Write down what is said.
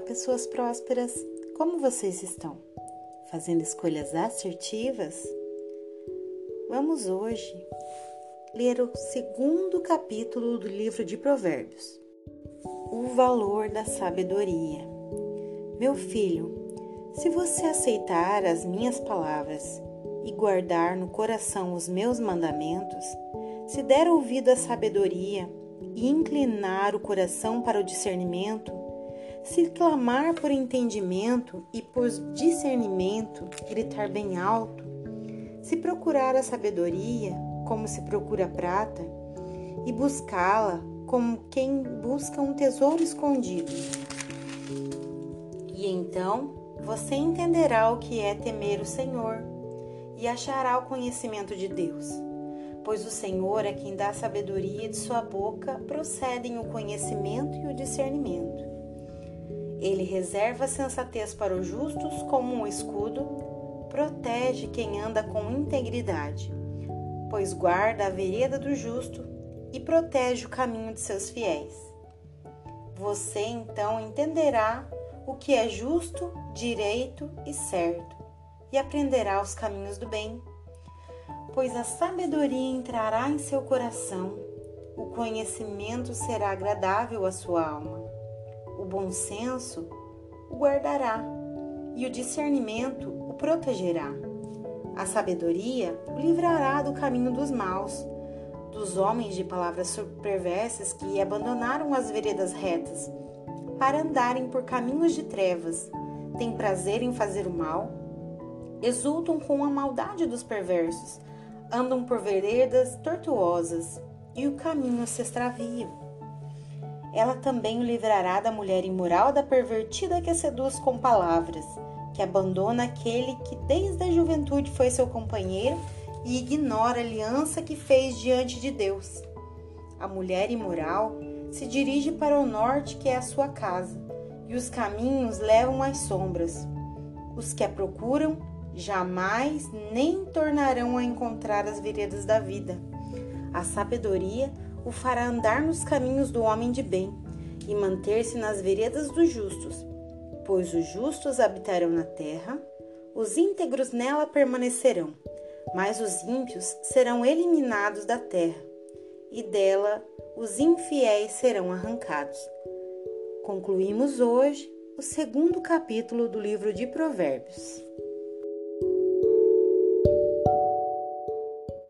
pessoas prósperas! Como vocês estão? Fazendo escolhas assertivas? Vamos hoje ler o segundo capítulo do livro de Provérbios. O valor da sabedoria. Meu filho, se você aceitar as minhas palavras e guardar no coração os meus mandamentos, se der ouvido à sabedoria e inclinar o coração para o discernimento, se clamar por entendimento e por discernimento, gritar bem alto, se procurar a sabedoria como se procura a prata, e buscá-la como quem busca um tesouro escondido. E então você entenderá o que é temer o Senhor e achará o conhecimento de Deus. Pois o Senhor é quem dá sabedoria e de sua boca procedem o conhecimento e o discernimento. Ele reserva a sensatez para os justos como um escudo, protege quem anda com integridade, pois guarda a vereda do justo e protege o caminho de seus fiéis. Você então entenderá o que é justo, direito e certo, e aprenderá os caminhos do bem. Pois a sabedoria entrará em seu coração, o conhecimento será agradável à sua alma o bom senso o guardará e o discernimento o protegerá. A sabedoria o livrará do caminho dos maus, dos homens de palavras perversas que abandonaram as veredas retas para andarem por caminhos de trevas, têm prazer em fazer o mal, exultam com a maldade dos perversos, andam por veredas tortuosas e o caminho se extravia ela também o livrará da mulher imoral, da pervertida que seduz com palavras, que abandona aquele que desde a juventude foi seu companheiro e ignora a aliança que fez diante de Deus. A mulher imoral se dirige para o norte, que é a sua casa, e os caminhos levam às sombras. Os que a procuram jamais nem tornarão a encontrar as veredas da vida. A sabedoria o fará andar nos caminhos do homem de bem e manter-se nas veredas dos justos, pois os justos habitarão na terra, os íntegros nela permanecerão, mas os ímpios serão eliminados da terra, e dela os infiéis serão arrancados. Concluímos hoje o segundo capítulo do livro de Provérbios.